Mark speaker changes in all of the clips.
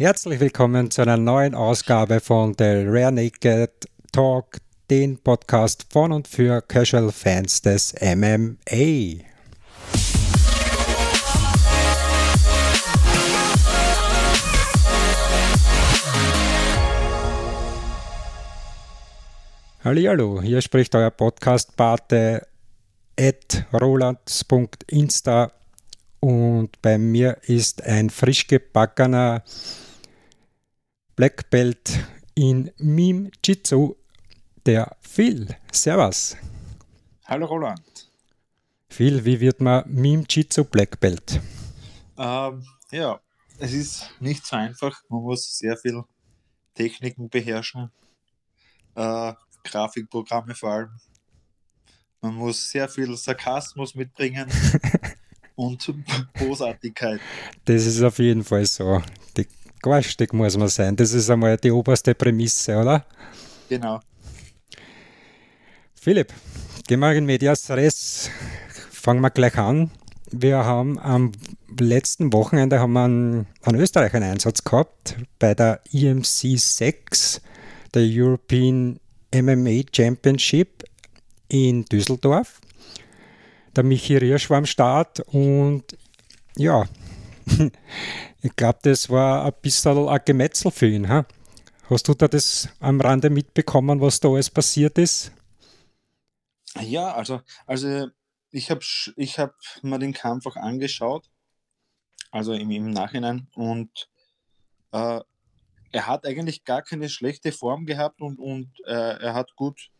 Speaker 1: Herzlich willkommen zu einer neuen Ausgabe von The Rare Naked Talk, den Podcast von und für Casual Fans des MMA. Hallo, hier spricht euer Podcast-Pate at rolands.insta und bei mir ist ein frisch gebackener Black Belt in Meme Jitsu, der Phil. Servus.
Speaker 2: Hallo Roland.
Speaker 1: Phil, wie wird man Meme Jitsu Black Belt?
Speaker 2: Ähm, ja, es ist nicht so einfach. Man muss sehr viel Techniken beherrschen. Äh, Grafikprogramme vor allem. Man muss sehr viel Sarkasmus mitbringen und Großartigkeit.
Speaker 1: Das ist auf jeden Fall so. Die garstig muss man sein. Das ist einmal die oberste Prämisse, oder?
Speaker 2: Genau.
Speaker 1: Philipp, gehen wir in Medias Res. Fangen wir gleich an. Wir haben am letzten Wochenende haben wir einen, einen Österreicher Einsatz gehabt bei der EMC 6, der European MMA Championship in Düsseldorf. Der Michi Riersch war am Start und ja, ich glaube, das war ein bisschen ein Gemetzel für ihn. Ha? Hast du da das am Rande mitbekommen, was da alles passiert ist?
Speaker 2: Ja, also, also ich habe ich hab mir den Kampf auch angeschaut, also im, im Nachhinein, und äh, er hat eigentlich gar keine schlechte Form gehabt und, und äh, er hat gut,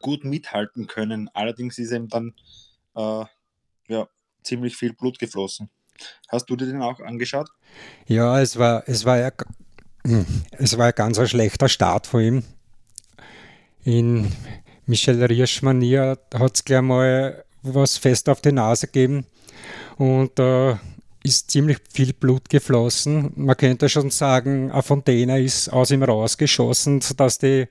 Speaker 2: gut mithalten können. Allerdings ist ihm dann äh, ja, ziemlich viel Blut geflossen. Hast du dir den auch angeschaut?
Speaker 1: Ja, es war, es war ja hm, es war ein ganz ein schlechter Start von ihm. In Michel Riersch-Manier hat es gleich mal was fest auf die Nase gegeben und da äh, ist ziemlich viel Blut geflossen. Man könnte schon sagen, eine Fontäne ist aus ihm rausgeschossen, sodass die,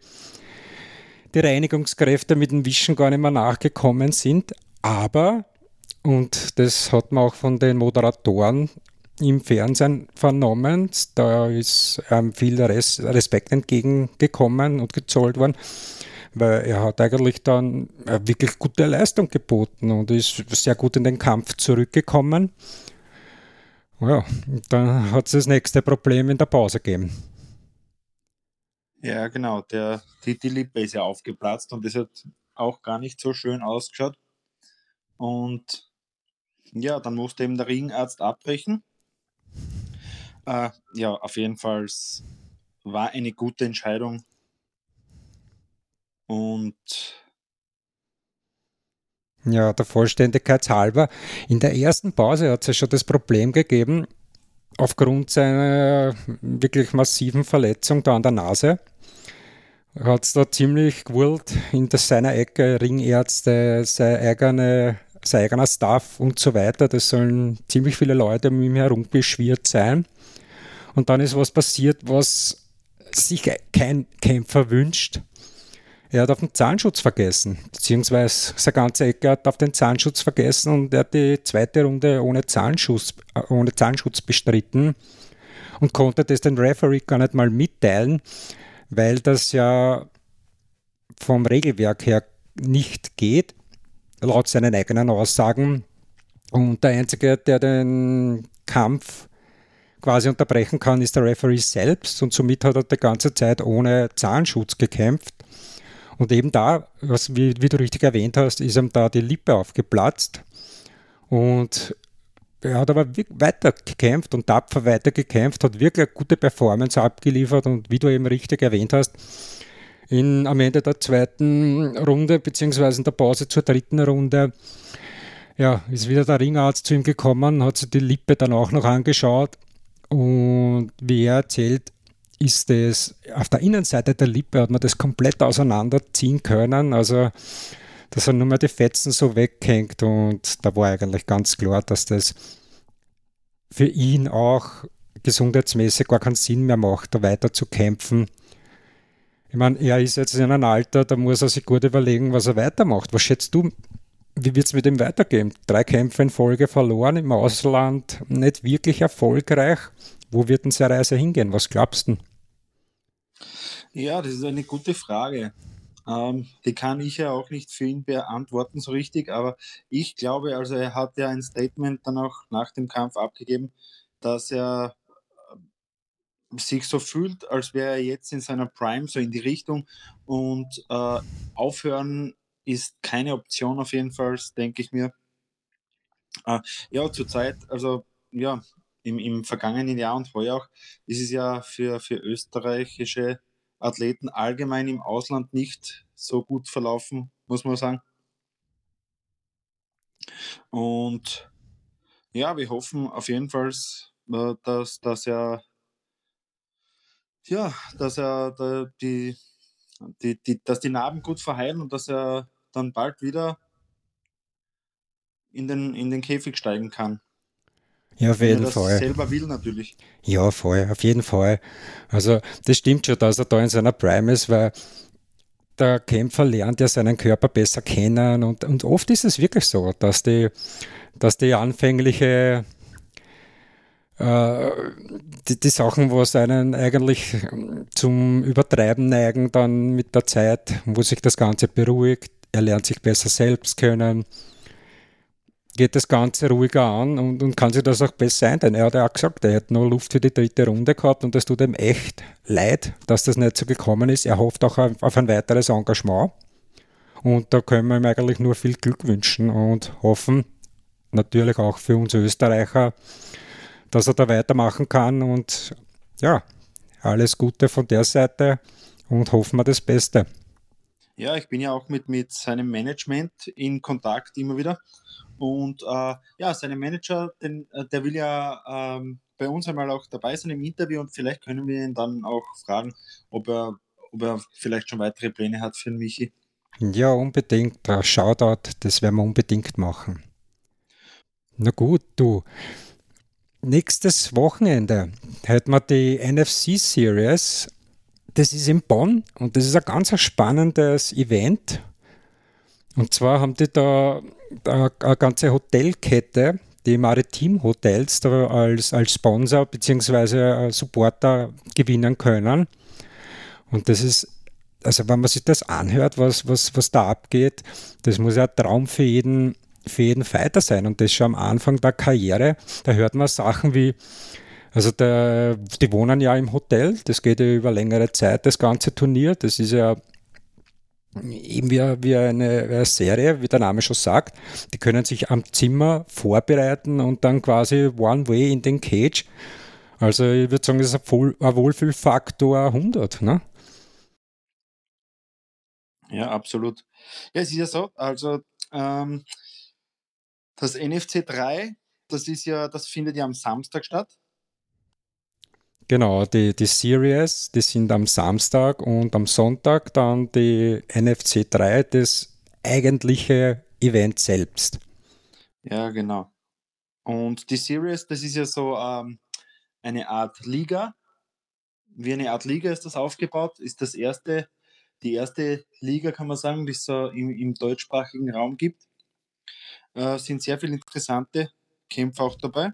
Speaker 1: die Reinigungskräfte mit dem Wischen gar nicht mehr nachgekommen sind. Aber, und das hat man auch von den Moderatoren im Fernsehen vernommen, da ist ähm, viel Res Respekt entgegengekommen und gezollt worden, weil er hat eigentlich dann eine wirklich gute Leistung geboten und ist sehr gut in den Kampf zurückgekommen. Ja, dann hat es das nächste Problem in der Pause gegeben.
Speaker 2: Ja, genau. Der, die, die Lippe ist ja aufgeplatzt und das hat auch gar nicht so schön ausgeschaut. Und ja, dann musste eben der Ringarzt abbrechen. Äh, ja, auf jeden Fall war eine gute Entscheidung. Und
Speaker 1: ja, der Vollständigkeit halber. In der ersten Pause hat es ja schon das Problem gegeben, aufgrund seiner wirklich massiven Verletzung da an der Nase, hat es da ziemlich gewollt in seiner Ecke, Ringärzte, sein, eigene, sein eigener Staff und so weiter. Das sollen ziemlich viele Leute um ihn herum beschwert sein. Und dann ist was passiert, was sich kein Kämpfer wünscht. Er hat auf den Zahnschutz vergessen, beziehungsweise seine ganze Ecke hat auf den Zahnschutz vergessen und er hat die zweite Runde ohne Zahnschutz, äh, ohne Zahnschutz bestritten und konnte das den Referee gar nicht mal mitteilen, weil das ja vom Regelwerk her nicht geht, laut seinen eigenen Aussagen. Und der Einzige, der den Kampf quasi unterbrechen kann, ist der Referee selbst und somit hat er die ganze Zeit ohne Zahnschutz gekämpft. Und eben da, was, wie, wie du richtig erwähnt hast, ist ihm da die Lippe aufgeplatzt. Und er hat aber weiter gekämpft und tapfer weiter gekämpft, hat wirklich eine gute Performance abgeliefert und wie du eben richtig erwähnt hast, in, am Ende der zweiten Runde, beziehungsweise in der Pause zur dritten Runde, ja, ist wieder der Ringarzt zu ihm gekommen, hat sich die Lippe dann auch noch angeschaut und wie er erzählt, ist es auf der Innenseite der Lippe hat man das komplett auseinanderziehen können. Also da sind nur mehr die Fetzen so weghängt und da war eigentlich ganz klar, dass das für ihn auch gesundheitsmäßig gar keinen Sinn mehr macht, da weiter zu kämpfen. Ich meine, er ist jetzt in einem Alter, da muss er sich gut überlegen, was er weitermacht. Was schätzt du, wie wird es mit ihm weitergehen? Drei Kämpfe in Folge verloren, im Ausland nicht wirklich erfolgreich. Wo wird denn seine Reise hingehen? Was glaubst du?
Speaker 2: Ja, das ist eine gute Frage. Ähm, die kann ich ja auch nicht für ihn beantworten so richtig, aber ich glaube, also er hat ja ein Statement dann auch nach dem Kampf abgegeben, dass er sich so fühlt, als wäre er jetzt in seiner Prime, so in die Richtung. Und äh, aufhören ist keine Option auf jeden Fall, denke ich mir. Äh, ja, zurzeit, also ja, im, im vergangenen Jahr und heuer auch, ist es ja für, für österreichische Athleten allgemein im Ausland nicht so gut verlaufen, muss man sagen. Und ja, wir hoffen auf jeden Fall, äh, dass, dass er ja, dass er die, die, die, dass die Narben gut verheilen und dass er dann bald wieder in den, in den Käfig steigen kann.
Speaker 1: Ja, auf jeden Fall.
Speaker 2: selber will natürlich.
Speaker 1: Ja, voll, auf jeden Fall. Also das stimmt schon, dass er da in seiner Prime ist, weil der Kämpfer lernt ja seinen Körper besser kennen und, und oft ist es wirklich so, dass die, dass die anfängliche die, die Sachen, was einen eigentlich zum Übertreiben neigen, dann mit der Zeit, wo sich das Ganze beruhigt, er lernt sich besser selbst kennen, geht das Ganze ruhiger an und, und kann sich das auch besser ein. Denn er hat ja auch gesagt, er hätte noch Luft für die dritte Runde gehabt und das tut ihm echt leid, dass das nicht so gekommen ist. Er hofft auch auf ein weiteres Engagement. Und da können wir ihm eigentlich nur viel Glück wünschen und hoffen, natürlich auch für uns Österreicher, dass er da weitermachen kann. Und ja, alles Gute von der Seite und hoffen wir das Beste.
Speaker 2: Ja, ich bin ja auch mit, mit seinem Management in Kontakt immer wieder. Und äh, ja, seine Manager, den, äh, der will ja ähm, bei uns einmal auch dabei sein im Interview und vielleicht können wir ihn dann auch fragen, ob er, ob er vielleicht schon weitere Pläne hat für den Michi.
Speaker 1: Ja, unbedingt. Shoutout, das werden wir unbedingt machen. Na gut, du. Nächstes Wochenende hätten wir die NFC Series. Das ist in Bonn und das ist ein ganz spannendes Event. Und zwar haben die da eine ganze Hotelkette, die Maritim Hotels da als, als Sponsor bzw. Supporter gewinnen können. Und das ist, also wenn man sich das anhört, was, was, was da abgeht, das muss ja ein Traum für jeden, für jeden Fighter sein. Und das schon am Anfang der Karriere, da hört man Sachen wie, also der, die wohnen ja im Hotel, das geht ja über längere Zeit, das ganze Turnier. Das ist ja eben wie, wie eine, Serie, wie der Name schon sagt. Die können sich am Zimmer vorbereiten und dann quasi One Way in den Cage. Also ich würde sagen, das ist ein, Wohlfühlfaktor 100. Ne?
Speaker 2: Ja, absolut. Ja, es ist ja so, also ähm, das NFC 3, das ist ja, das findet ja am Samstag statt.
Speaker 1: Genau, die, die Series, die sind am Samstag und am Sonntag dann die NFC 3, das eigentliche Event selbst.
Speaker 2: Ja, genau. Und die Series, das ist ja so ähm, eine Art Liga. Wie eine Art Liga ist das aufgebaut. Ist das erste, die erste Liga, kann man sagen, die es so im, im deutschsprachigen Raum gibt. Äh, sind sehr viele interessante Kämpfer auch dabei.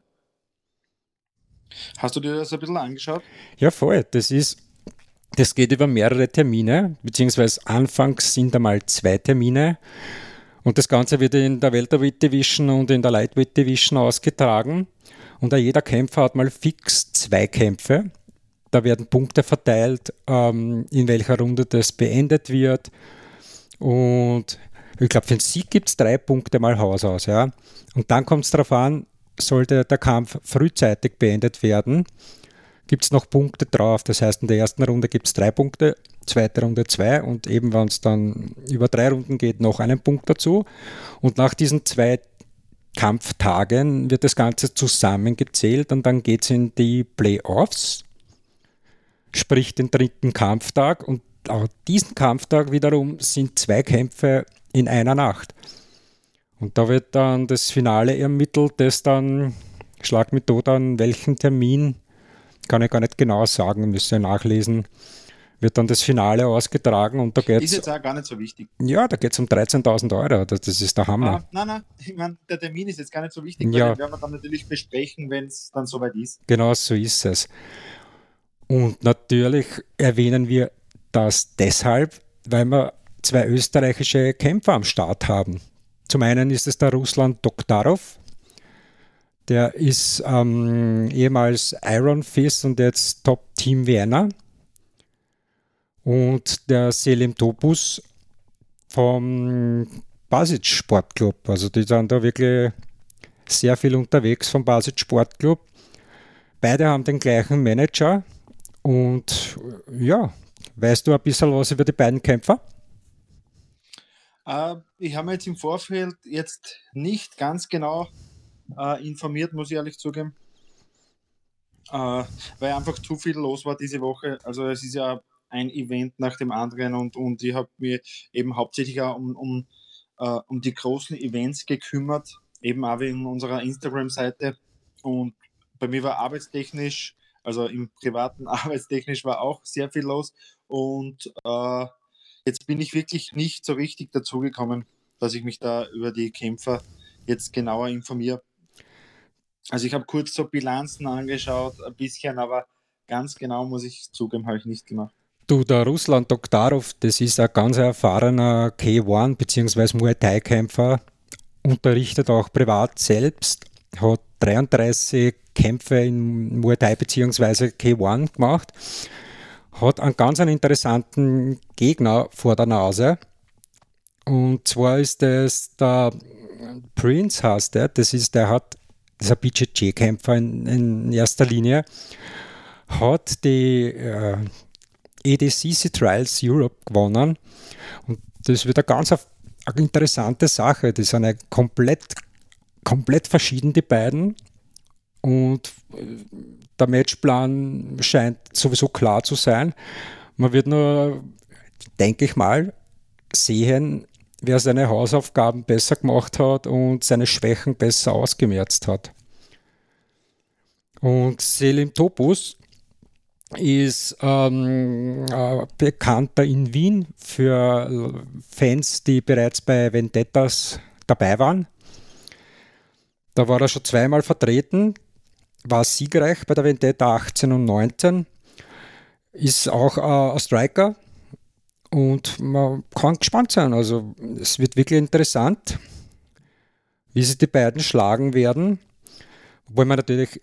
Speaker 2: Hast du dir das ein bisschen angeschaut?
Speaker 1: Ja, voll. Das ist, das geht über mehrere Termine, beziehungsweise anfangs sind einmal zwei Termine. Und das Ganze wird in der Welterweight Division und in der Lightweight Division ausgetragen. Und jeder Kämpfer hat mal fix zwei Kämpfe. Da werden Punkte verteilt, ähm, in welcher Runde das beendet wird. Und ich glaube, für den Sieg gibt es drei Punkte mal Haus aus. Ja? Und dann kommt es darauf an, sollte der Kampf frühzeitig beendet werden, gibt es noch Punkte drauf. Das heißt, in der ersten Runde gibt es drei Punkte, zweite Runde zwei und eben, wenn es dann über drei Runden geht, noch einen Punkt dazu. Und nach diesen zwei Kampftagen wird das Ganze zusammengezählt und dann geht es in die Playoffs, sprich den dritten Kampftag. Und auch diesen Kampftag wiederum sind zwei Kämpfe in einer Nacht. Und da wird dann das Finale ermittelt, das dann, schlag mich tot an welchen Termin, kann ich gar nicht genau sagen, müsste nachlesen, wird dann das Finale ausgetragen und da geht
Speaker 2: Ist jetzt auch gar nicht so wichtig.
Speaker 1: Ja, da geht es um 13.000 Euro. Das, das, ist der Hammer.
Speaker 2: Ah, nein, nein, ich mein, der Termin ist jetzt gar nicht so wichtig,
Speaker 1: ja.
Speaker 2: den werden wir dann natürlich besprechen, wenn es dann soweit ist.
Speaker 1: Genau so ist es. Und natürlich erwähnen wir das deshalb, weil wir zwei österreichische Kämpfer am Start haben. Zum einen ist es der Russland Doktarov, der ist ähm, ehemals Iron Fist und jetzt Top Team Vienna. Und der Selim Topus vom Basic Sportclub. Also die sind da wirklich sehr viel unterwegs vom Basic Sportclub. Beide haben den gleichen Manager. Und ja, weißt du ein bisschen was über die beiden Kämpfer?
Speaker 2: Uh, ich habe mir jetzt im Vorfeld jetzt nicht ganz genau uh, informiert, muss ich ehrlich zugeben. Uh, weil einfach zu viel los war diese Woche. Also es ist ja ein Event nach dem anderen und, und ich habe mir eben hauptsächlich auch um, um, um die großen Events gekümmert, eben auch wegen unserer Instagram-Seite. Und bei mir war arbeitstechnisch, also im privaten arbeitstechnisch war auch sehr viel los. Und äh, jetzt bin ich wirklich nicht so richtig dazugekommen, dass ich mich da über die Kämpfer jetzt genauer informiere. Also ich habe kurz so Bilanzen angeschaut, ein bisschen, aber ganz genau muss ich zugeben, habe ich nicht gemacht.
Speaker 1: Du, der Russland Doktarov, das ist ein ganz erfahrener K1 bzw. Muay Thai-Kämpfer, unterrichtet auch privat selbst, hat 33 Kämpfe in Muay Thai bzw. K1 gemacht, hat einen ganz einen interessanten Gegner vor der Nase. Und zwar ist das der Prince heißt der, das ist, der hat, das ist ein BJJ-Kämpfer in, in, erster Linie, hat die äh, EDCC Trials Europe gewonnen. Und das wird eine ganz eine interessante Sache. Die sind eine komplett, komplett verschieden, die beiden. Und der Matchplan scheint sowieso klar zu sein. Man wird nur, denke ich mal, sehen, wer seine Hausaufgaben besser gemacht hat und seine Schwächen besser ausgemerzt hat. Und Selim Topus ist ähm, äh, bekannter in Wien für Fans, die bereits bei Vendettas dabei waren. Da war er schon zweimal vertreten, war siegreich bei der Vendetta 18 und 19, ist auch äh, ein Striker. Und man kann gespannt sein. Also es wird wirklich interessant, wie sich die beiden schlagen werden, obwohl man natürlich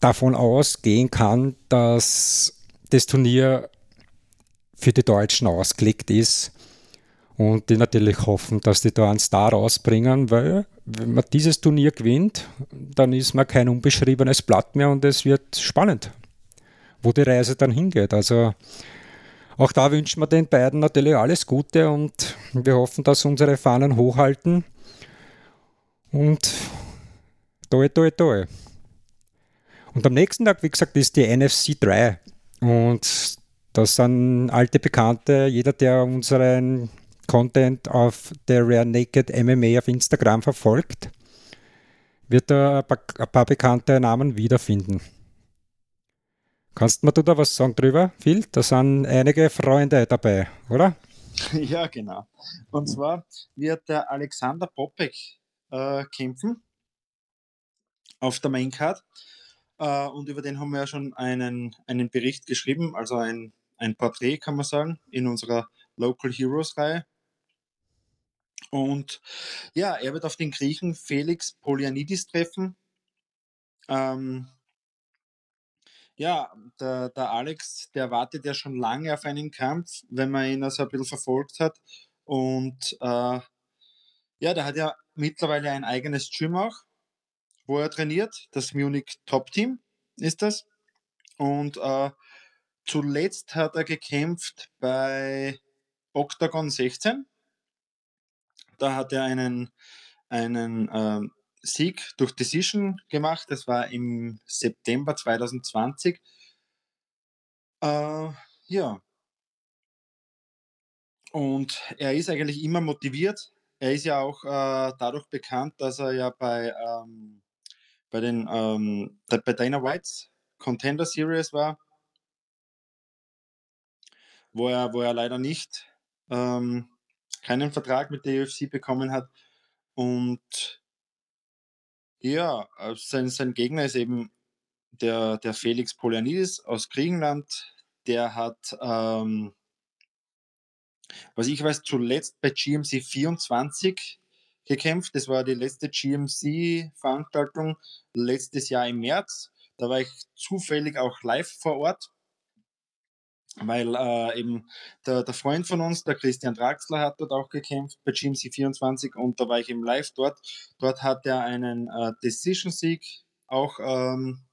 Speaker 1: davon ausgehen kann, dass das Turnier für die Deutschen ausgelegt ist und die natürlich hoffen, dass die da einen Star rausbringen, weil wenn man dieses Turnier gewinnt, dann ist man kein unbeschriebenes Blatt mehr und es wird spannend, wo die Reise dann hingeht. Also auch da wünschen wir den beiden natürlich alles Gute und wir hoffen, dass unsere Fahnen hochhalten und toi toi toi. Und am nächsten Tag, wie gesagt, ist die NFC 3. Und das sind alte Bekannte. Jeder, der unseren Content auf der Rare Naked MMA auf Instagram verfolgt, wird da ein paar bekannte Namen wiederfinden. Kannst du da was sagen drüber, Phil? Da sind einige Freunde dabei, oder?
Speaker 2: Ja, genau. Und zwar wird der Alexander Popek äh, kämpfen auf der Maincard. Äh, und über den haben wir ja schon einen, einen Bericht geschrieben, also ein, ein Porträt, kann man sagen, in unserer Local Heroes Reihe. Und ja, er wird auf den Griechen Felix Polianidis treffen. Ähm, ja, der, der Alex, der wartet ja schon lange auf einen Kampf, wenn man ihn also ein bisschen verfolgt hat. Und äh, ja, der hat ja mittlerweile ein eigenes Gym auch wo er trainiert. Das Munich Top Team ist das. Und äh, zuletzt hat er gekämpft bei Octagon 16. Da hat er einen, einen äh, Sieg durch Decision gemacht. Das war im September 2020. Äh, ja. Und er ist eigentlich immer motiviert. Er ist ja auch äh, dadurch bekannt, dass er ja bei ähm, bei den ähm, bei Dana Whites Contender Series war. wo er, wo er leider nicht ähm, keinen Vertrag mit der UFC bekommen hat. Und ja, äh, sein, sein Gegner ist eben der, der Felix Polianidis aus Griechenland. Der hat, ähm, was ich weiß, zuletzt bei GMC 24 gekämpft. Das war die letzte GMC-Veranstaltung letztes Jahr im März. Da war ich zufällig auch live vor Ort, weil äh, eben der, der Freund von uns, der Christian Draxler, hat dort auch gekämpft bei GMC 24 und da war ich eben live dort. Dort hat er einen äh, Decision-Sieg auch ähm,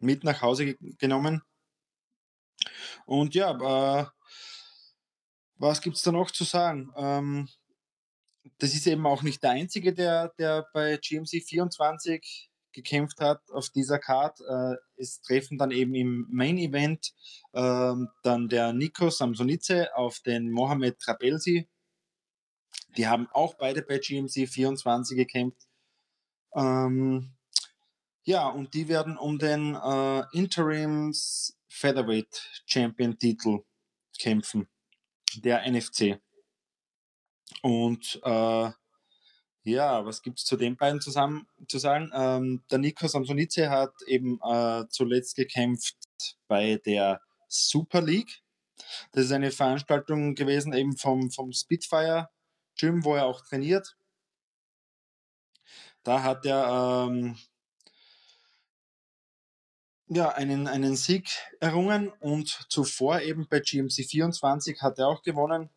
Speaker 2: mit nach Hause genommen. Und ja, äh, was gibt es da noch zu sagen? Ähm, das ist eben auch nicht der einzige, der, der bei GMC 24 gekämpft hat auf dieser Card. Äh, es treffen dann eben im Main Event äh, dann der Nico Samsonice auf den Mohamed Trabelsi. Die haben auch beide bei GMC 24 gekämpft. Ähm, ja, und die werden um den äh, Interims Featherweight Champion Titel kämpfen, der NFC. Und äh, ja, was gibt es zu den beiden zusammen zu sagen? Ähm, der Nico Samsonice hat eben äh, zuletzt gekämpft bei der Super League. Das ist eine Veranstaltung gewesen eben vom, vom Spitfire Gym, wo er auch trainiert. Da hat er ähm, ja, einen, einen Sieg errungen und zuvor eben bei GMC 24 hat er auch gewonnen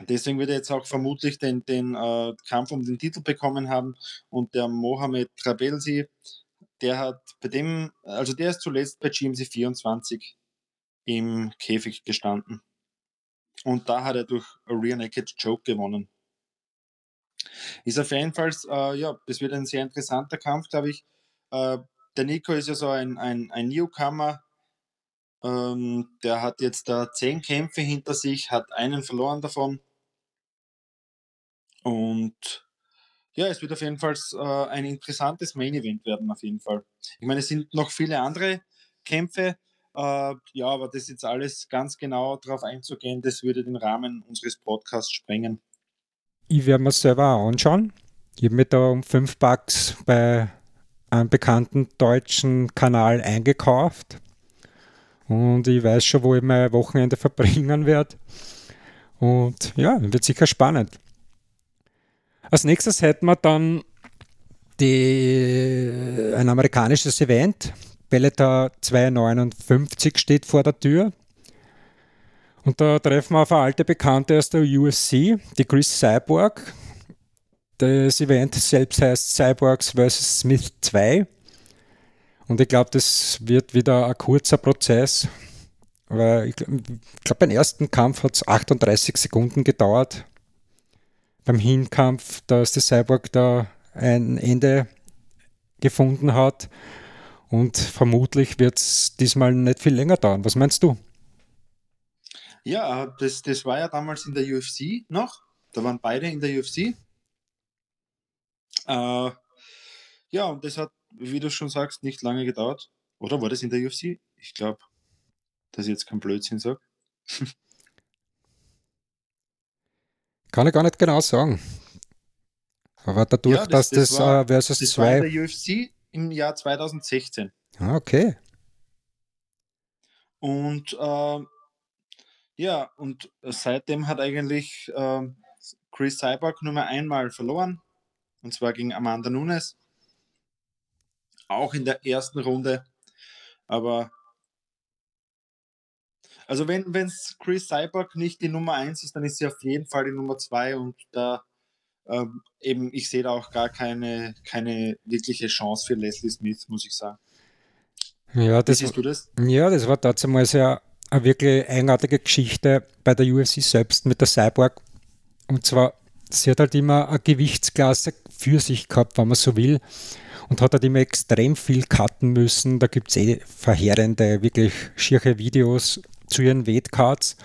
Speaker 2: Deswegen wird er jetzt auch vermutlich den, den äh, Kampf um den Titel bekommen haben. Und der Mohamed Trabelsi, der hat bei dem, also der ist zuletzt bei GMC 24 im Käfig gestanden. Und da hat er durch a Rear Naked Choke gewonnen. Ist auf jeden Fall, äh, ja, das wird ein sehr interessanter Kampf, glaube ich. Äh, der Nico ist ja so ein, ein, ein Newcomer. Ähm, der hat jetzt da zehn Kämpfe hinter sich, hat einen verloren davon. Und ja, es wird auf jeden Fall äh, ein interessantes Main Event werden, auf jeden Fall. Ich meine, es sind noch viele andere Kämpfe, äh, ja, aber das jetzt alles ganz genau darauf einzugehen, das würde den Rahmen unseres Podcasts sprengen.
Speaker 1: Ich werde mir selber anschauen. Ich habe mir da um 5 Bucks bei einem bekannten deutschen Kanal eingekauft. Und ich weiß schon, wo ich mein Wochenende verbringen werde. Und ja, wird sicher spannend. Als nächstes hätten wir dann die, ein amerikanisches Event. Bellator 259 steht vor der Tür. Und da treffen wir auf eine alte Bekannte aus der UFC, die Chris Cyborg. Das Event selbst heißt Cyborgs vs. Smith 2. Und ich glaube, das wird wieder ein kurzer Prozess. Weil ich glaube, beim ersten Kampf hat es 38 Sekunden gedauert beim Hinkampf, dass der Cyborg da ein Ende gefunden hat. Und vermutlich wird es diesmal nicht viel länger dauern. Was meinst du?
Speaker 2: Ja, das, das war ja damals in der UFC noch. Da waren beide in der UFC. Äh, ja, und das hat, wie du schon sagst, nicht lange gedauert. Oder war das in der UFC? Ich glaube, dass ich jetzt kein Blödsinn sage.
Speaker 1: Kann ich gar nicht genau sagen. Aber dadurch, ja, das, dass das, das war,
Speaker 2: uh, versus das 2. War in der UFC im Jahr 2016.
Speaker 1: Ah, okay.
Speaker 2: Und äh, ja, und seitdem hat eigentlich äh, Chris Cyborg nur mehr einmal verloren. Und zwar gegen Amanda Nunes. Auch in der ersten Runde. Aber also wenn es Chris Cyborg nicht die Nummer 1 ist, dann ist sie auf jeden Fall die Nummer 2 und da ähm, eben, ich sehe da auch gar keine, keine wirkliche Chance für Leslie Smith, muss ich sagen.
Speaker 1: Ja, das, siehst du das? Ja, das war damals ja eine wirklich eigenartige Geschichte bei der UFC selbst mit der Cyborg. Und zwar, sie hat halt immer eine Gewichtsklasse für sich gehabt, wenn man so will. Und hat halt immer extrem viel cutten müssen. Da gibt es eh verheerende, wirklich schiere Videos, zu ihren Weightcards.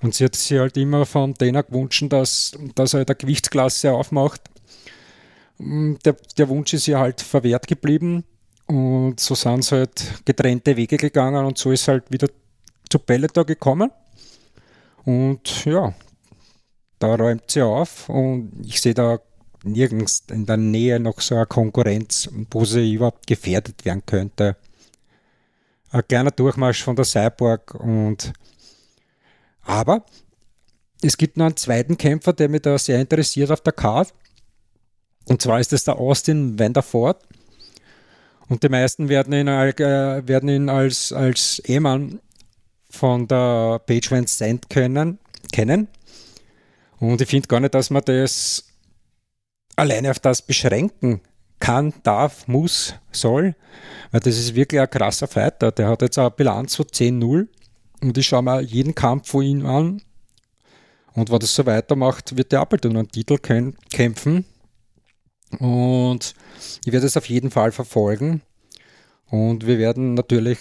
Speaker 1: Und sie hat sich halt immer von denen gewünscht, dass, dass er halt eine Gewichtsklasse aufmacht. Mm, der, der Wunsch ist ihr halt verwehrt geblieben. Und so sind sie halt getrennte Wege gegangen und so ist halt wieder zu Bellator gekommen. Und ja, da räumt sie auf und ich sehe da nirgends in der Nähe noch so eine Konkurrenz, wo sie überhaupt gefährdet werden könnte. Ein kleiner Durchmarsch von der Cyborg und aber es gibt noch einen zweiten Kämpfer, der mich da sehr interessiert auf der Card. Und zwar ist es der Austin Vanderford. Und die meisten werden ihn, äh, werden ihn als, als Ehemann von der Page Van kennen, kennen. Und ich finde gar nicht, dass man das alleine auf das beschränken kann, darf, muss, soll, weil das ist wirklich ein krasser Fighter. Der hat jetzt eine Bilanz von 10-0 und ich schaue mir jeden Kampf von ihm an. Und wenn das so weitermacht, wird der Appleton einen Titel kämpfen. Und ich werde es auf jeden Fall verfolgen. Und wir werden natürlich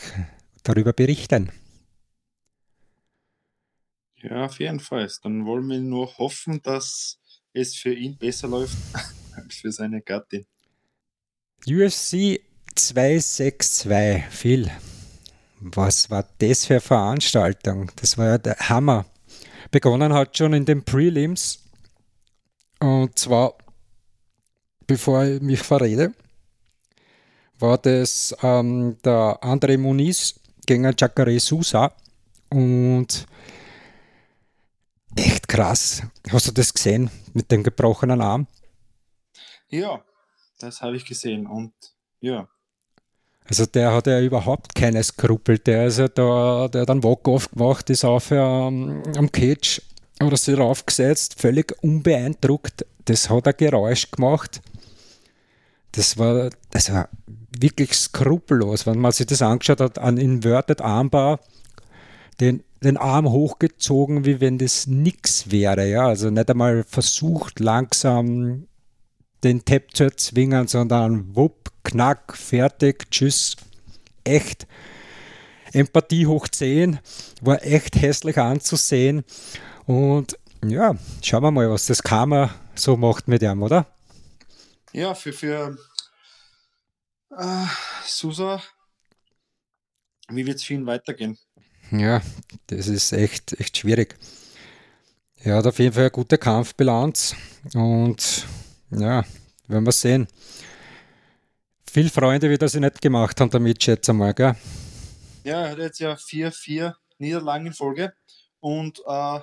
Speaker 1: darüber berichten.
Speaker 2: Ja, auf jeden Fall. Dann wollen wir nur hoffen, dass es für ihn besser läuft als für seine Gattin.
Speaker 1: UFC 262, Phil. Was war das für eine Veranstaltung? Das war ja der Hammer. Begonnen hat schon in den Prelims. Und zwar, bevor ich mich verrede, war das ähm, der André Muniz gegen Jacare Sousa. Und echt krass. Hast du das gesehen mit dem gebrochenen Arm?
Speaker 2: Ja, das habe ich gesehen und ja.
Speaker 1: Also der hat ja überhaupt keine Skrupel. Der ist ja da, der hat einen Walk aufgemacht, ist auf ähm, am Cage oder sich draufgesetzt, völlig unbeeindruckt. Das hat ein Geräusch gemacht. Das war, das war wirklich skrupellos, wenn man sich das angeschaut hat, an Inverted Armbar, den den Arm hochgezogen, wie wenn das nichts wäre. Ja? Also nicht einmal versucht, langsam den Tap zu erzwingen, sondern wupp, knack, fertig, tschüss. Echt. Empathie hoch 10, war echt hässlich anzusehen. Und ja, schauen wir mal, was das Karma so macht mit ihm, oder?
Speaker 2: Ja, für, für äh, Susa, wie wird es für ihn weitergehen?
Speaker 1: Ja, das ist echt, echt schwierig. Er hat auf jeden Fall eine gute Kampfbilanz und ja, werden wir sehen. Viel Freunde wird er sich nicht gemacht haben damit, schätze mal, gell?
Speaker 2: Ja, er hat jetzt ja vier, vier Niederlagen in Folge und äh,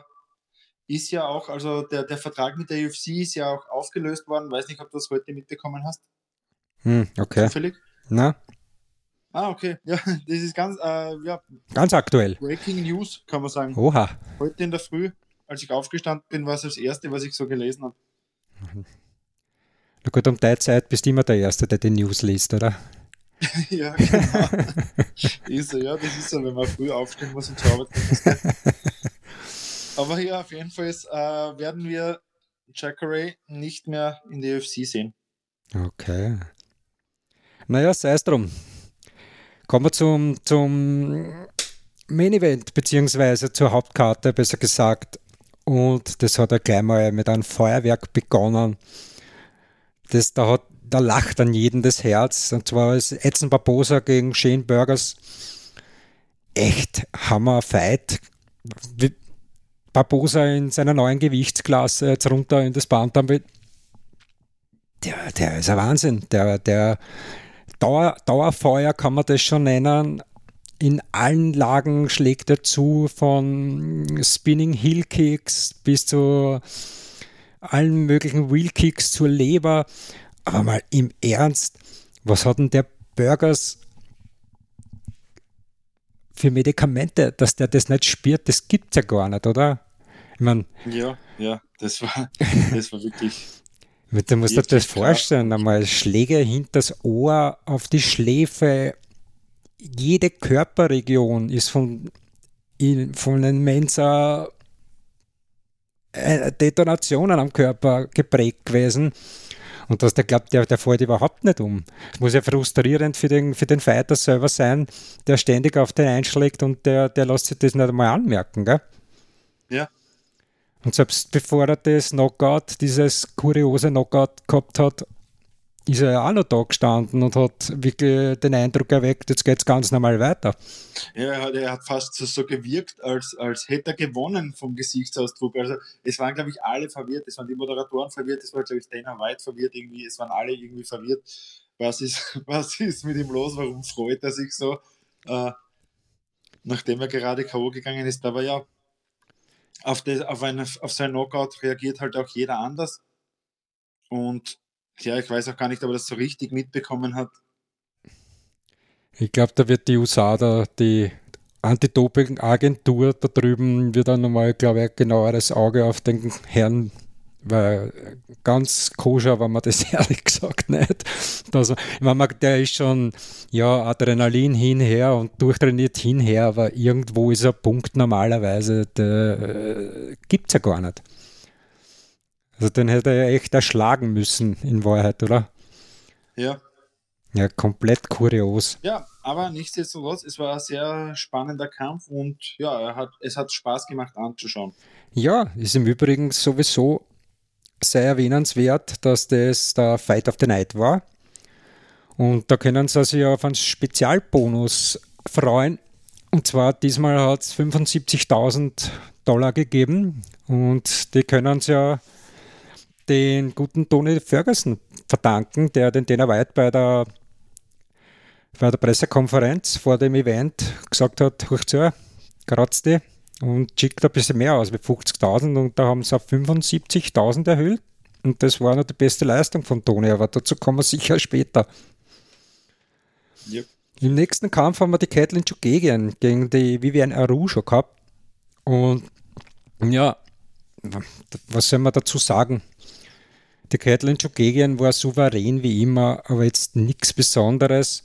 Speaker 2: ist ja auch, also der, der Vertrag mit der UFC ist ja auch aufgelöst worden. Weiß nicht, ob du das heute mitbekommen hast.
Speaker 1: Hm, okay. Zufällig? Na?
Speaker 2: Ah, okay. Ja, das ist ganz, äh, ja,
Speaker 1: ganz aktuell.
Speaker 2: Breaking News, kann man sagen.
Speaker 1: Oha.
Speaker 2: Heute in der Früh, als ich aufgestanden bin, war es das erste, was ich so gelesen habe.
Speaker 1: Na gut, um deine Zeit bist du immer der Erste, der die News liest, oder?
Speaker 2: ja, genau. ist so, ja, das ist so, wenn man früh aufstehen muss und zur Arbeit muss. Aber ja, auf jeden Fall ist, äh, werden wir Jacare nicht mehr in der UFC sehen.
Speaker 1: Okay. Naja, sei es drum. Kommen wir zum, zum Main Event, beziehungsweise zur Hauptkarte, besser gesagt. Und das hat er gleich mal mit einem Feuerwerk begonnen. Das, da, hat, da lacht an jeden das Herz. Und zwar ist Edson Barbosa gegen Shane Burgers. Echt Hammer-Fight. Barbosa in seiner neuen Gewichtsklasse jetzt runter in das Bantamweight. Der, der ist ein Wahnsinn. Der, der, Dauer, Dauerfeuer kann man das schon nennen. In allen Lagen schlägt er zu, von Spinning Hill Kicks bis zu allen möglichen Wheel Kicks zur Leber. Aber mal im Ernst, was hat denn der Burgers für Medikamente, dass der das nicht spürt? Das gibt es ja gar nicht, oder?
Speaker 2: Ich mein, ja, ja, das war, das war wirklich
Speaker 1: Du musst dir das vorstellen, einmal Schläge hinter das Ohr, auf die Schläfe. Jede Körperregion ist von, von immenser äh, Detonationen am Körper geprägt gewesen. Und dass der glaubt, der, der fällt überhaupt nicht um. Es muss ja frustrierend für den, für den Fighter selber sein, der ständig auf den einschlägt und der, der lässt sich das nicht einmal anmerken. Gell?
Speaker 2: Ja,
Speaker 1: und selbst bevor er das Knockout, dieses kuriose Knockout gehabt hat, ist er ja auch noch da gestanden und hat wirklich den Eindruck erweckt, jetzt geht es ganz normal weiter.
Speaker 2: Ja, er hat, fast so, so gewirkt, als, als hätte er gewonnen vom Gesichtsausdruck. Also es waren, glaube ich, alle verwirrt. Es waren die Moderatoren verwirrt, es war, glaube ich, Dana White verwirrt irgendwie, es waren alle irgendwie verwirrt. Was ist, was ist mit ihm los? Warum freut er sich so? Äh, nachdem er gerade K.O. gegangen ist. Aber ja, auf, das, auf, eine, auf sein Knockout reagiert halt auch jeder anders. Und ja, ich weiß auch gar nicht, ob er das so richtig mitbekommen hat.
Speaker 1: Ich glaube, da wird die USADA, die Anti-Doping-Agentur da drüben, wird dann nochmal, glaube ich, genaueres Auge auf den Herrn, weil ganz koscher war man das ehrlich gesagt nicht. Also, ich meine, der ist schon, ja, Adrenalin hinher und durchtrainiert hinher, aber irgendwo ist ein Punkt normalerweise, der äh, gibt es ja gar nicht. Also den hätte er ja echt erschlagen müssen, in Wahrheit, oder?
Speaker 2: Ja.
Speaker 1: Ja, komplett kurios.
Speaker 2: Ja, aber nichtsdestotrotz, es war ein sehr spannender Kampf und ja, hat, es hat Spaß gemacht anzuschauen.
Speaker 1: Ja, ist im Übrigen sowieso sehr erwähnenswert, dass das der Fight of the Night war. Und da können sie sich auf einen Spezialbonus freuen. Und zwar diesmal hat es 75.000 Dollar gegeben und die können sie ja den guten Tony Ferguson verdanken, der den Dana White bei der, bei der Pressekonferenz vor dem Event gesagt hat, hoch zu, kratzt die und schickt ein bisschen mehr aus wie 50.000 und da haben sie auf 75.000 erhöht und das war noch die beste Leistung von Tony, aber dazu kommen wir sicher später. Yep. Im nächsten Kampf haben wir die Caitlin Chukagian gegen die Vivian Arujo gehabt und ja, was soll man dazu sagen? Die Caitlin Chukagian war souverän wie immer, aber jetzt nichts Besonderes.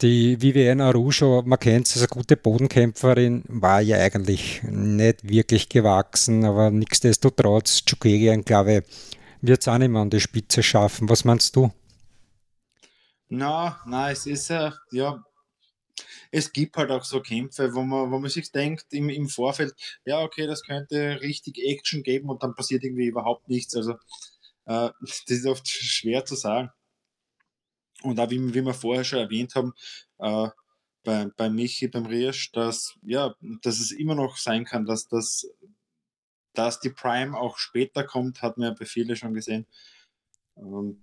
Speaker 1: Die Vivienne Arujo, man kennt sie, ist eine gute Bodenkämpferin, war ja eigentlich nicht wirklich gewachsen, aber nichtsdestotrotz, Chukagian, glaube ich, wird es auch nicht mehr an die Spitze schaffen. Was meinst du?
Speaker 2: Na, na, es ist ja, ja, es gibt halt auch so Kämpfe, wo man, wo man sich denkt im, im Vorfeld, ja, okay, das könnte richtig Action geben und dann passiert irgendwie überhaupt nichts. Also äh, das ist oft schwer zu sagen. Und auch wie, wie wir vorher schon erwähnt haben, äh, bei, bei Michi, beim Riesch, dass, ja, dass es immer noch sein kann, dass, das, dass die Prime auch später kommt, hat man ja bei vielen schon gesehen. Ähm,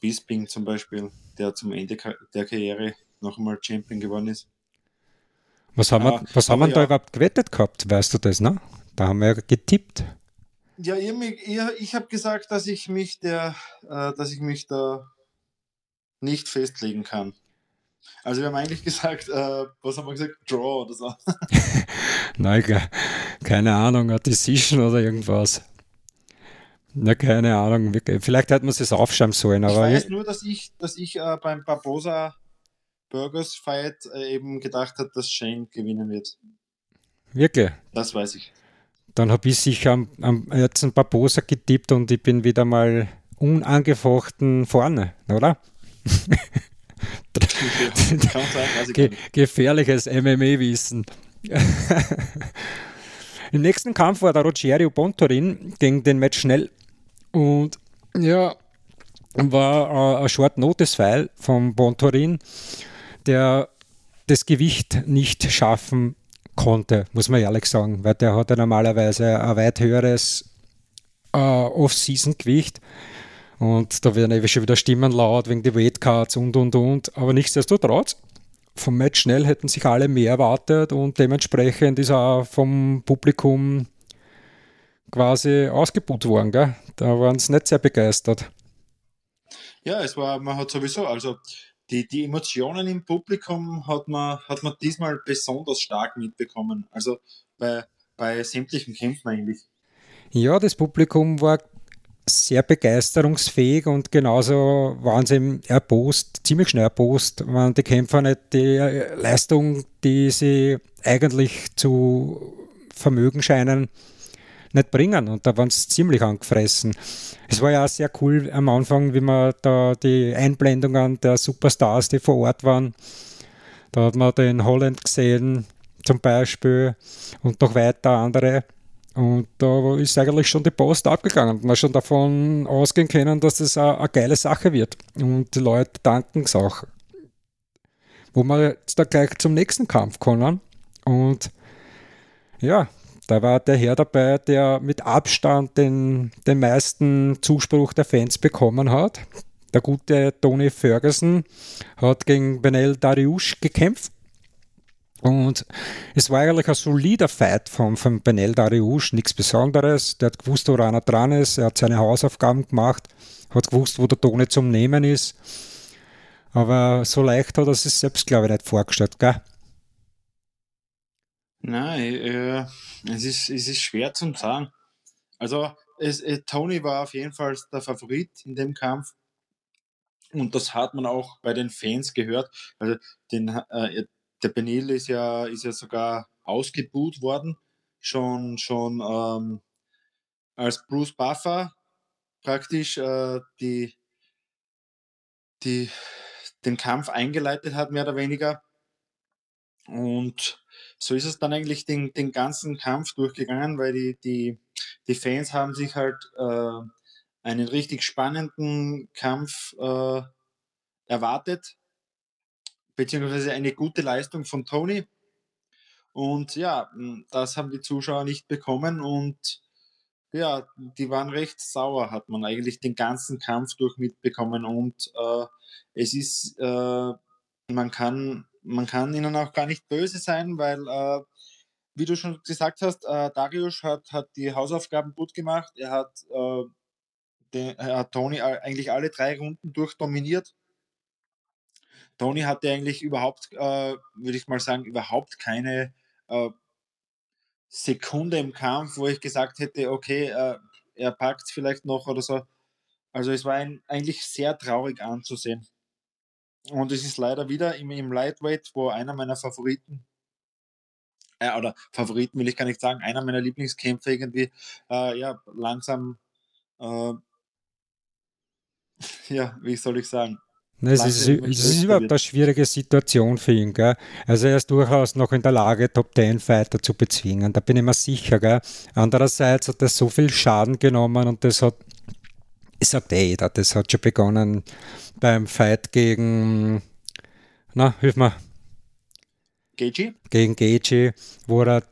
Speaker 2: Bisping zum Beispiel, der zum Ende der Karriere noch einmal Champion geworden ist.
Speaker 1: Was haben wir, was haben wir ja. da überhaupt gewettet gehabt? Weißt du das, ne? Da haben wir ja getippt.
Speaker 2: Ja, ich, ich, ich habe gesagt, dass ich mich der, äh, dass ich mich da nicht festlegen kann. Also wir haben eigentlich gesagt, äh, was haben wir gesagt? Draw oder so.
Speaker 1: Nein, keine Ahnung, eine Decision oder irgendwas. Na, keine Ahnung. Vielleicht hätten wir es aufschreiben sollen. Aber
Speaker 2: ich weiß nur, dass ich, dass ich äh, beim Barbosa Burgers Fight äh, eben gedacht hat, dass Shane gewinnen wird.
Speaker 1: Wirklich?
Speaker 2: Das weiß ich.
Speaker 1: Dann habe ich sicher am, am jetzt ein Barbosa getippt und ich bin wieder mal unangefochten vorne, oder? Ge gefährliches MMA-Wissen. Im nächsten Kampf war der Rogerio Bontorin gegen den Match Schnell. Und ja, war äh, ein Short Notice File von Bontorin der das Gewicht nicht schaffen konnte, muss man ehrlich sagen, weil der hat ja normalerweise ein weit höheres äh, Off-Season-Gewicht. Und da werden eben schon wieder Stimmen laut wegen der Weightcards und und und. Aber nichtsdestotrotz, vom Match schnell hätten sich alle mehr erwartet und dementsprechend ist er vom Publikum quasi ausgebucht worden. Gell? Da waren sie nicht sehr begeistert.
Speaker 2: Ja, es war, man hat sowieso, also die, die Emotionen im Publikum hat man, hat man diesmal besonders stark mitbekommen. Also bei, bei sämtlichen Kämpfen eigentlich.
Speaker 1: Ja, das Publikum war sehr begeisterungsfähig und genauso waren sie erbost, ziemlich schnell erbost, waren die Kämpfer nicht die Leistung, die sie eigentlich zu vermögen scheinen, nicht bringen. Und da waren sie ziemlich angefressen. Es war ja auch sehr cool am Anfang, wie man da die Einblendungen der Superstars, die vor Ort waren, da hat man den Holland gesehen zum Beispiel und noch weiter andere. Und da ist eigentlich schon die Post abgegangen. Man schon davon ausgehen können, dass das eine, eine geile Sache wird. Und die Leute danken es auch. Wo wir jetzt da gleich zum nächsten Kampf kommen. Und ja, da war der Herr dabei, der mit Abstand den, den meisten Zuspruch der Fans bekommen hat. Der gute Tony Ferguson hat gegen Benel Dariush gekämpft. Und es war eigentlich ein solider Fight von, von Benel Dariush, nichts Besonderes. Der hat gewusst, wo einer dran ist, er hat seine Hausaufgaben gemacht, hat gewusst, wo der Tone zum Nehmen ist. Aber so leicht hat er sich selbst, glaube ich, nicht vorgestellt, gell?
Speaker 2: Nein, äh, es, ist, es ist schwer zu sagen. Also, es, äh, Tony war auf jeden Fall der Favorit in dem Kampf. Und das hat man auch bei den Fans gehört. Also den, äh, der Benil ist ja, ist ja sogar ausgebuht worden, schon, schon ähm, als Bruce Buffer praktisch äh, die, die, den Kampf eingeleitet hat, mehr oder weniger. Und so ist es dann eigentlich den, den ganzen Kampf durchgegangen, weil die, die, die Fans haben sich halt äh, einen richtig spannenden Kampf äh, erwartet, beziehungsweise eine gute Leistung von Tony. Und ja, das haben die Zuschauer nicht bekommen und ja, die waren recht sauer, hat man eigentlich den ganzen Kampf durch mitbekommen und äh, es ist, äh, man kann, man kann ihnen auch gar nicht böse sein, weil äh, wie du schon gesagt hast, äh, Darius hat, hat die Hausaufgaben gut gemacht. Er hat, äh, den, er hat Tony eigentlich alle drei Runden durchdominiert. Tony hatte eigentlich überhaupt, äh, würde ich mal sagen, überhaupt keine äh, Sekunde im Kampf, wo ich gesagt hätte, okay, äh, er packt es vielleicht noch oder so. Also es war ein, eigentlich sehr traurig anzusehen. Und es ist leider wieder im, im Lightweight, wo einer meiner Favoriten, äh, oder Favoriten will ich gar nicht sagen, einer meiner Lieblingskämpfe irgendwie, äh, ja, langsam, äh, ja, wie soll ich sagen,
Speaker 1: es ist, es ist überhaupt eine schwierige Situation für ihn. Gell? Also er ist durchaus noch in der Lage, Top Ten Fighter zu bezwingen. Da bin ich mir sicher. Gell? Andererseits hat er so viel Schaden genommen und das hat, ich sagt eh jeder, das hat schon begonnen beim Fight gegen, na, hilf mir.
Speaker 2: Geiji?
Speaker 1: Gegen Geiji, wo er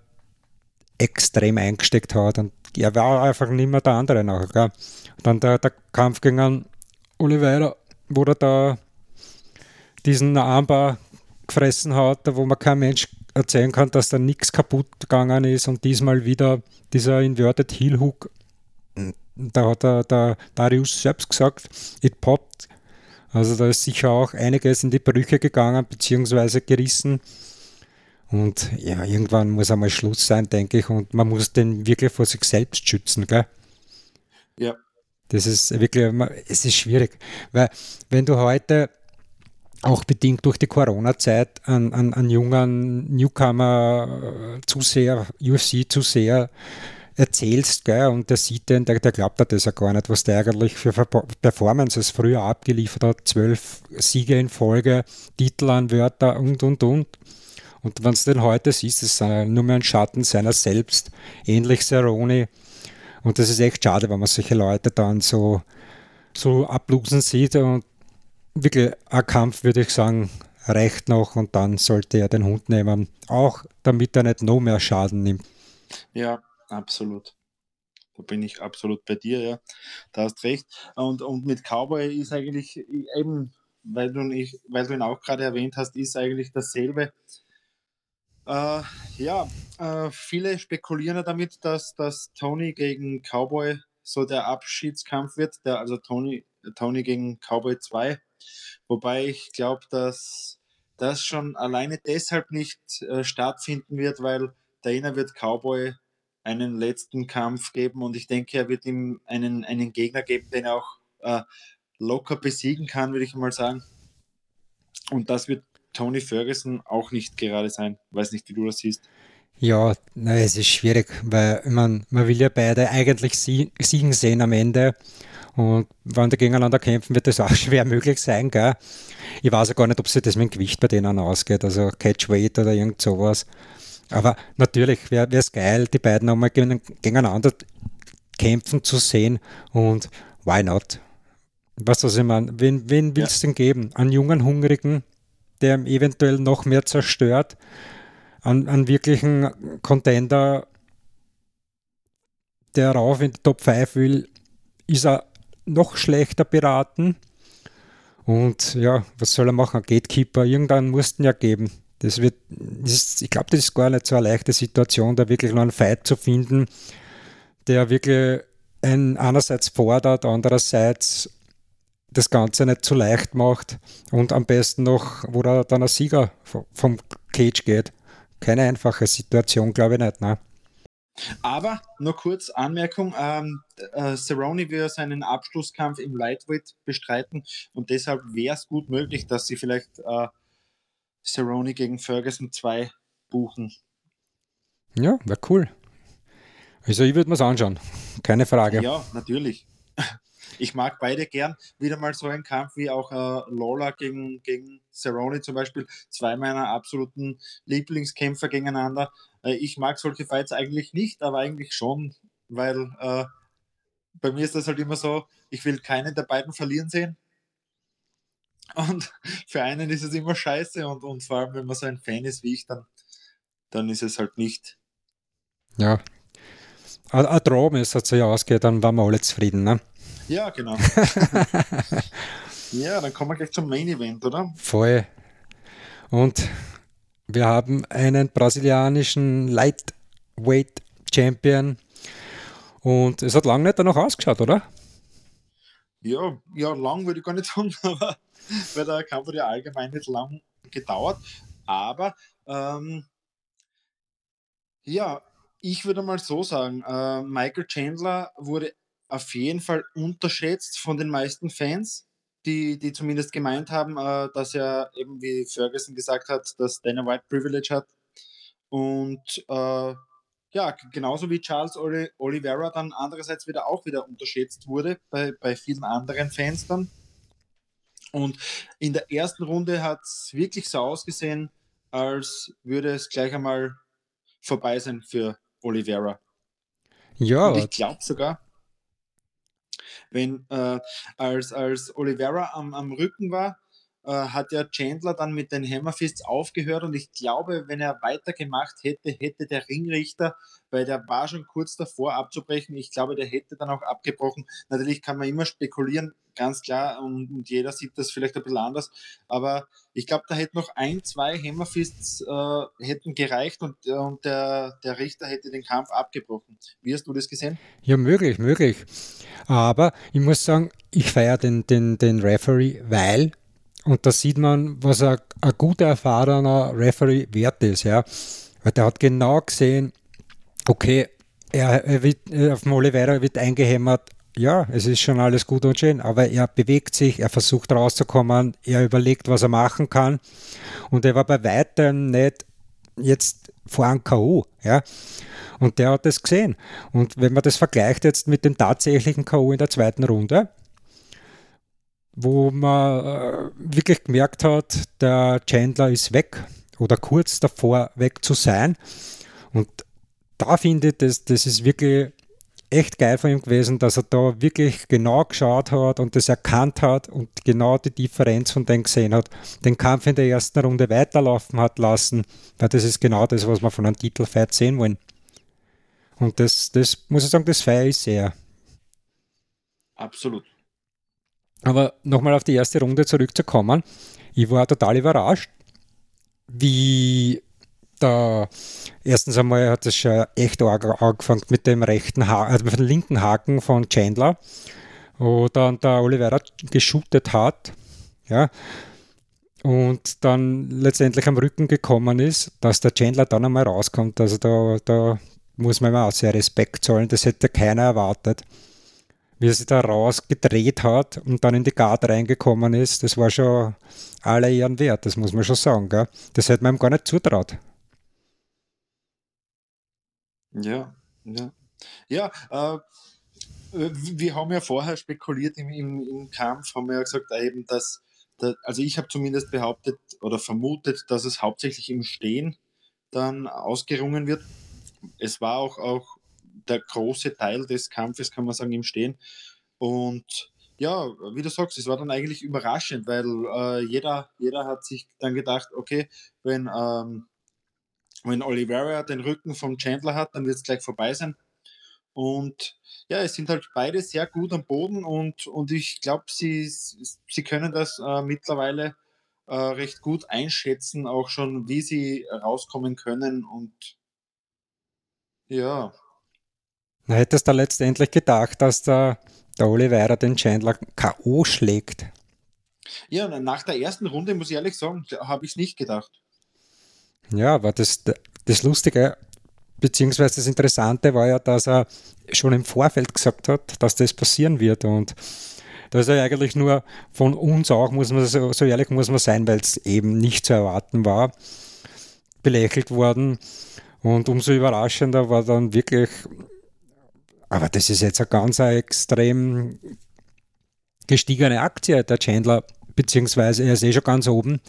Speaker 1: extrem eingesteckt hat und er war einfach nicht mehr der andere nachher. Gell? Dann der, der Kampf gegen Oliveira wo er da diesen Armbar gefressen hat, wo man kein Mensch erzählen kann, dass da nichts kaputt gegangen ist und diesmal wieder dieser Inverted Heel Hook. Da hat der, der Darius selbst gesagt, it popped. Also da ist sicher auch einiges in die Brüche gegangen bzw. gerissen. Und ja, irgendwann muss einmal Schluss sein, denke ich. Und man muss den wirklich vor sich selbst schützen, gell?
Speaker 2: Ja,
Speaker 1: das ist wirklich, es ist schwierig, weil wenn du heute auch bedingt durch die Corona-Zeit an, an, an jungen Newcomer, äh, Zuseher, UFC-Zuseher erzählst, gell, und der sieht den, der, der glaubt das ja gar nicht, was der eigentlich für Performances früher abgeliefert hat, zwölf Siege in Folge, Titelanwärter und, und, und. Und wenn du den heute siehst, ist es nur mehr ein Schatten seiner selbst, ähnlich Cerrone, und das ist echt schade, wenn man solche Leute dann so, so ablusen sieht. Und wirklich ein Kampf, würde ich sagen, reicht noch und dann sollte er den Hund nehmen. Auch damit er nicht noch mehr Schaden nimmt.
Speaker 2: Ja, absolut. Da bin ich absolut bei dir, ja. Da hast recht. Und, und mit Cowboy ist eigentlich eben, weil du, nicht, weil du ihn auch gerade erwähnt hast, ist eigentlich dasselbe. Äh, ja, äh, viele spekulieren ja damit, dass, dass Tony gegen Cowboy so der Abschiedskampf wird, der, also Tony, Tony gegen Cowboy 2. Wobei ich glaube, dass das schon alleine deshalb nicht äh, stattfinden wird, weil Dana wird Cowboy einen letzten Kampf geben und ich denke, er wird ihm einen, einen Gegner geben, den er auch äh, locker besiegen kann, würde ich mal sagen. Und das wird Tony Ferguson auch nicht gerade sein. Weiß nicht, wie du das siehst.
Speaker 1: Ja, na, es ist schwierig, weil man, man will ja beide eigentlich siegen sehen am Ende. Und wenn die gegeneinander kämpfen, wird das auch schwer möglich sein. Gell? Ich weiß ja gar nicht, ob sich das mit dem Gewicht bei denen ausgeht, also Catchweight oder irgend sowas. Aber natürlich wäre es geil, die beiden einmal gegeneinander kämpfen zu sehen und why not? Was was ich meine? Wen, wen willst du ja. denn geben? Einen jungen, hungrigen, der eventuell noch mehr zerstört? An, an wirklichen Contender, der rauf in die Top 5 will, ist er noch schlechter beraten. Und ja, was soll er machen? Gatekeeper, irgendwann mussten ja geben. Das wird, das ist, ich glaube, das ist gar nicht so eine leichte Situation, da wirklich noch einen Fight zu finden, der wirklich ein, einerseits fordert, andererseits das Ganze nicht zu leicht macht und am besten noch, wo da dann ein Sieger vom Cage geht. Keine einfache Situation, glaube ich nicht. Ne?
Speaker 2: Aber nur kurz Anmerkung: ähm, äh, Cerrone will seinen Abschlusskampf im Lightweight bestreiten und deshalb wäre es gut möglich, dass sie vielleicht äh, Cerrone gegen Ferguson 2 buchen.
Speaker 1: Ja, wäre cool. Also ich würde mir es anschauen, keine Frage.
Speaker 2: Ja, natürlich. Ich mag beide gern. Wieder mal so ein Kampf wie auch äh, Lola gegen, gegen Cerrone zum Beispiel. Zwei meiner absoluten Lieblingskämpfer gegeneinander. Äh, ich mag solche Fights eigentlich nicht, aber eigentlich schon, weil äh, bei mir ist das halt immer so, ich will keinen der beiden verlieren sehen. Und für einen ist es immer scheiße und, und vor allem, wenn man so ein Fan ist wie ich, dann, dann ist es halt nicht.
Speaker 1: Ja. Ein, Traum ist, dass es ja ausgeht, dann waren wir alle zufrieden, ne?
Speaker 2: Ja, genau. ja, dann kommen wir gleich zum Main Event, oder?
Speaker 1: Voll. Und wir haben einen brasilianischen Lightweight Champion. Und es hat lange nicht danach ausgeschaut, oder?
Speaker 2: Ja, ja, lang würde ich gar nicht sagen, aber weil der Kampf hat ja allgemein nicht lang gedauert. Aber ähm, ja, ich würde mal so sagen, äh, Michael Chandler wurde auf jeden Fall unterschätzt von den meisten Fans, die, die zumindest gemeint haben, äh, dass er eben, wie Ferguson gesagt hat, dass Dana White Privilege hat. Und äh, ja, genauso wie Charles Oliveira dann andererseits wieder auch wieder unterschätzt wurde bei, bei vielen anderen Fans dann. Und in der ersten Runde hat es wirklich so ausgesehen, als würde es gleich einmal vorbei sein für Oliveira. Ja. Und ich glaube sogar, wenn äh, als, als Oliveira am, am Rücken war, äh, hat ja Chandler dann mit den Hammerfists aufgehört und ich glaube, wenn er weitergemacht hätte, hätte der Ringrichter, weil der war schon kurz davor abzubrechen, ich glaube, der hätte dann auch abgebrochen. Natürlich kann man immer spekulieren, ganz klar, und, und jeder sieht das vielleicht ein bisschen anders, aber ich glaube, da hätten noch ein, zwei Hammerfists äh, hätten gereicht und, und der, der Richter hätte den Kampf abgebrochen. Wie hast du das gesehen?
Speaker 1: Ja, möglich, möglich. Aber ich muss sagen, ich feiere den, den, den Referee, weil und da sieht man, was ein, ein guter, erfahrener Referee wert ist. Ja. Weil der hat genau gesehen, okay, er, er wird, äh, auf dem Oliveira wird eingehämmert, ja, es ist schon alles gut und schön, aber er bewegt sich, er versucht rauszukommen, er überlegt, was er machen kann und er war bei weitem nicht jetzt vor einem K.O., ja. Und der hat das gesehen. Und wenn man das vergleicht jetzt mit dem tatsächlichen K.O. in der zweiten Runde, wo man äh, wirklich gemerkt hat, der Chandler ist weg oder kurz davor weg zu sein. Und da finde ich, das, das ist wirklich echt geil von ihm gewesen, dass er da wirklich genau geschaut hat und das erkannt hat und genau die Differenz von dem gesehen hat, den Kampf in der ersten Runde weiterlaufen hat lassen, weil das ist genau das, was wir von einem Titelfight sehen wollen. Und das, das muss ich sagen, das feiere ich sehr.
Speaker 2: Absolut.
Speaker 1: Aber nochmal auf die erste Runde zurückzukommen, ich war total überrascht, wie da erstens einmal hat es schon echt angefangen mit dem rechten Haken, also mit dem linken Haken von Chandler, wo dann der Oliveira geshootet hat, ja, und dann letztendlich am Rücken gekommen ist, dass der Chandler dann einmal rauskommt. Also da, da muss man immer auch sehr Respekt zollen, das hätte keiner erwartet wie er sich da rausgedreht hat und dann in die Guard reingekommen ist, das war schon alle Ehren wert, das muss man schon sagen. Gell? Das hätte man ihm gar nicht zutraut.
Speaker 2: Ja, ja. Ja, äh, wir haben ja vorher spekuliert im, im, im Kampf, haben wir ja gesagt, eben, dass, dass also ich habe zumindest behauptet oder vermutet, dass es hauptsächlich im Stehen dann ausgerungen wird. Es war auch, auch der große Teil des Kampfes, kann man sagen, im Stehen. Und ja, wie du sagst, es war dann eigentlich überraschend, weil äh, jeder, jeder hat sich dann gedacht, okay, wenn, ähm, wenn Oliveira den Rücken vom Chandler hat, dann wird es gleich vorbei sein. Und ja, es sind halt beide sehr gut am Boden und, und ich glaube, sie, sie können das äh, mittlerweile äh, recht gut einschätzen, auch schon, wie sie rauskommen können. Und ja.
Speaker 1: Hättest du letztendlich gedacht, dass der, der Oliveira den Chandler K.O. schlägt?
Speaker 2: Ja, nach der ersten Runde, muss ich ehrlich sagen, habe ich es nicht gedacht.
Speaker 1: Ja, aber das, das Lustige, beziehungsweise das Interessante war ja, dass er schon im Vorfeld gesagt hat, dass das passieren wird. Und da ist er eigentlich nur von uns auch, muss man so, so ehrlich muss man sein, weil es eben nicht zu erwarten war, belächelt worden. Und umso überraschender war dann wirklich, aber das ist jetzt eine ganz extrem gestiegene Aktie, der Chandler, beziehungsweise er ist eh schon ganz oben.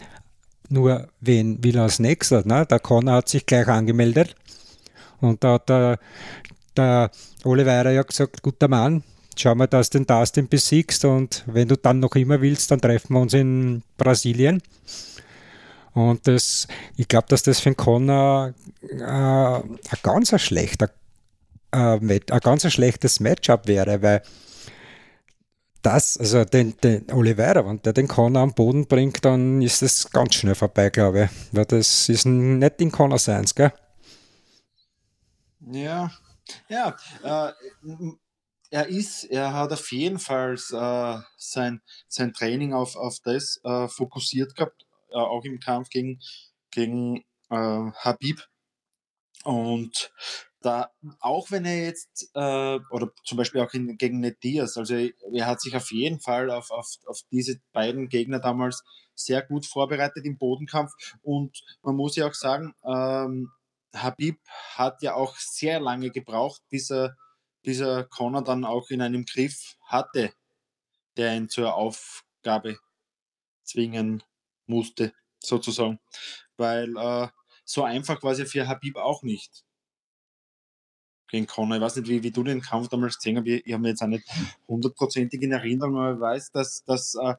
Speaker 1: Nur wen will er als nächster? Ne? Der Connor hat sich gleich angemeldet und da hat der, der Oliveira ja gesagt, guter Mann, schau mal, dass du den Dustin besiegst und wenn du dann noch immer willst, dann treffen wir uns in Brasilien. Und das, ich glaube, dass das für den Connor äh, ein ganz schlechter, äh, ein ganz schlechtes Matchup wäre, weil das, also den, den Oliveira, wenn der den Connor am Boden bringt, dann ist das ganz schnell vorbei, glaube ich. Weil das ist nicht in Connor seins, gell?
Speaker 2: Ja, ja. Äh, er ist, er hat auf jeden Fall äh, sein, sein Training auf, auf das äh, fokussiert gehabt äh, auch im Kampf gegen, gegen äh, Habib. Und da, auch wenn er jetzt, äh, oder zum Beispiel auch in, gegen Ned also er hat sich auf jeden Fall auf, auf, auf diese beiden Gegner damals sehr gut vorbereitet im Bodenkampf. Und man muss ja auch sagen, ähm, Habib hat ja auch sehr lange gebraucht, bis er, bis er Conor dann auch in einem Griff hatte, der ihn zur Aufgabe zwingen musste, sozusagen. Weil äh, so einfach war es ja für Habib auch nicht gegen Conor. Ich weiß nicht, wie, wie du den Kampf damals gesehen hast. Ich, ich habe mir jetzt auch nicht hundertprozentig in Erinnerung, aber ich weiß, dass das äh,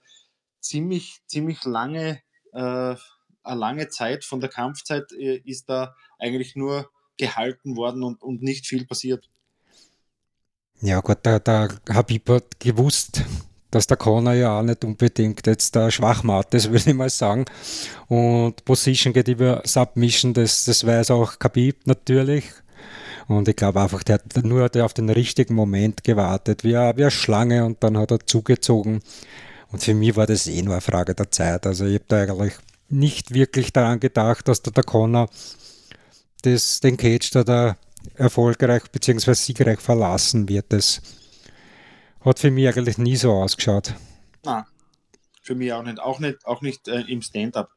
Speaker 2: ziemlich, ziemlich lange, äh, eine lange Zeit von der Kampfzeit äh, ist da eigentlich nur gehalten worden und, und nicht viel passiert.
Speaker 1: Ja gut, der, der Habib hat gewusst, dass der Corner ja auch nicht unbedingt jetzt der Schwachmat ist, würde ich mal sagen. Und Position geht über Submission, das, das weiß auch Khabib natürlich. Und ich glaube einfach, der hat nur der auf den richtigen Moment gewartet, wie eine, wie eine Schlange und dann hat er zugezogen. Und für mich war das eh nur eine Frage der Zeit. Also ich habe da eigentlich nicht wirklich daran gedacht, dass der, der Connor das, den Cage da, da erfolgreich bzw. siegreich verlassen wird. Das, hat für mich eigentlich nie so ausgeschaut.
Speaker 2: Nein, für mich auch nicht. Auch nicht, auch nicht äh, im Stand-up.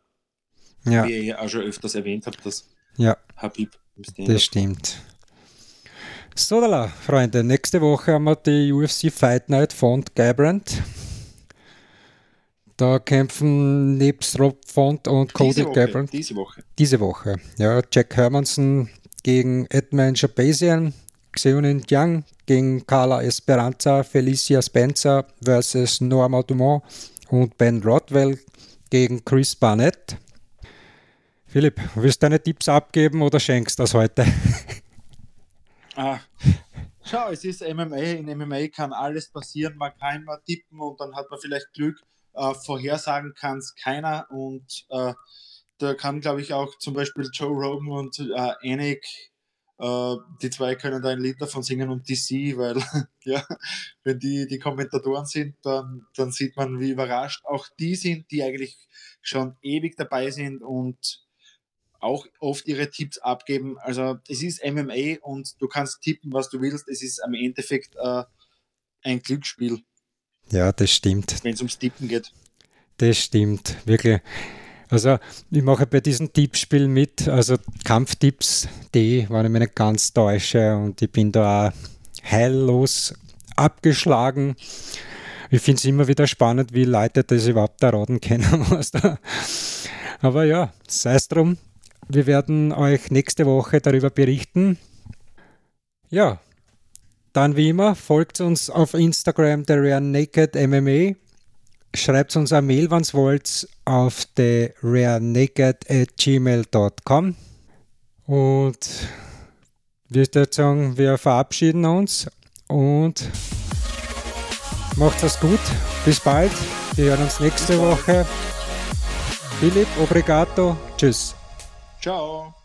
Speaker 2: Ja. Wie ihr auch schon öfters erwähnt habt, das
Speaker 1: ja. Habib im Stand-up. Das stimmt. So, da, Freunde, nächste Woche haben wir die UFC Fight Night von Guybrand. Da kämpfen nebst Rob Font und Cody Guybrand.
Speaker 2: Diese Woche.
Speaker 1: Diese Woche. Ja, Jack Hermanson gegen Edmund Shabazian, Xeonin Jiang gegen Carla Esperanza, Felicia Spencer versus Norma Dumont und Ben Rodwell gegen Chris Barnett. Philipp, willst du deine Tipps abgeben oder schenkst du das heute?
Speaker 2: Ah, schau, es ist MMA. In MMA kann alles passieren. Man kann immer tippen und dann hat man vielleicht Glück. Äh, vorhersagen kann es keiner. Und äh, da kann, glaube ich, auch zum Beispiel Joe Rogan und äh, Anik äh, die zwei können da ein Lied davon singen und DC, weil ja, wenn die die Kommentatoren sind, dann, dann sieht man, wie überrascht auch die sind, die eigentlich schon ewig dabei sind und auch oft ihre Tipps abgeben. Also es ist MMA und du kannst tippen, was du willst. Es ist am Endeffekt äh, ein Glücksspiel.
Speaker 1: Ja, das stimmt.
Speaker 2: Wenn es ums Tippen geht.
Speaker 1: Das stimmt, wirklich. Also ich mache bei diesen Tippspielen mit, also Kampftipps D, wenn ich mich nicht ganz täusche und ich bin da auch heillos abgeschlagen. Ich finde es immer wieder spannend, wie Leute das überhaupt erraten können. Aber ja, sei es drum. Wir werden euch nächste Woche darüber berichten. Ja, dann wie immer, folgt uns auf Instagram der Rare Naked MMA. Schreibt uns eine Mail, wenn ihr wollt, auf der rarenaked.gmail.com. Und wir sagen, wir verabschieden uns und macht es gut. Bis bald. Wir hören uns nächste Woche. Philipp, obrigado. Tschüss.
Speaker 2: Ciao.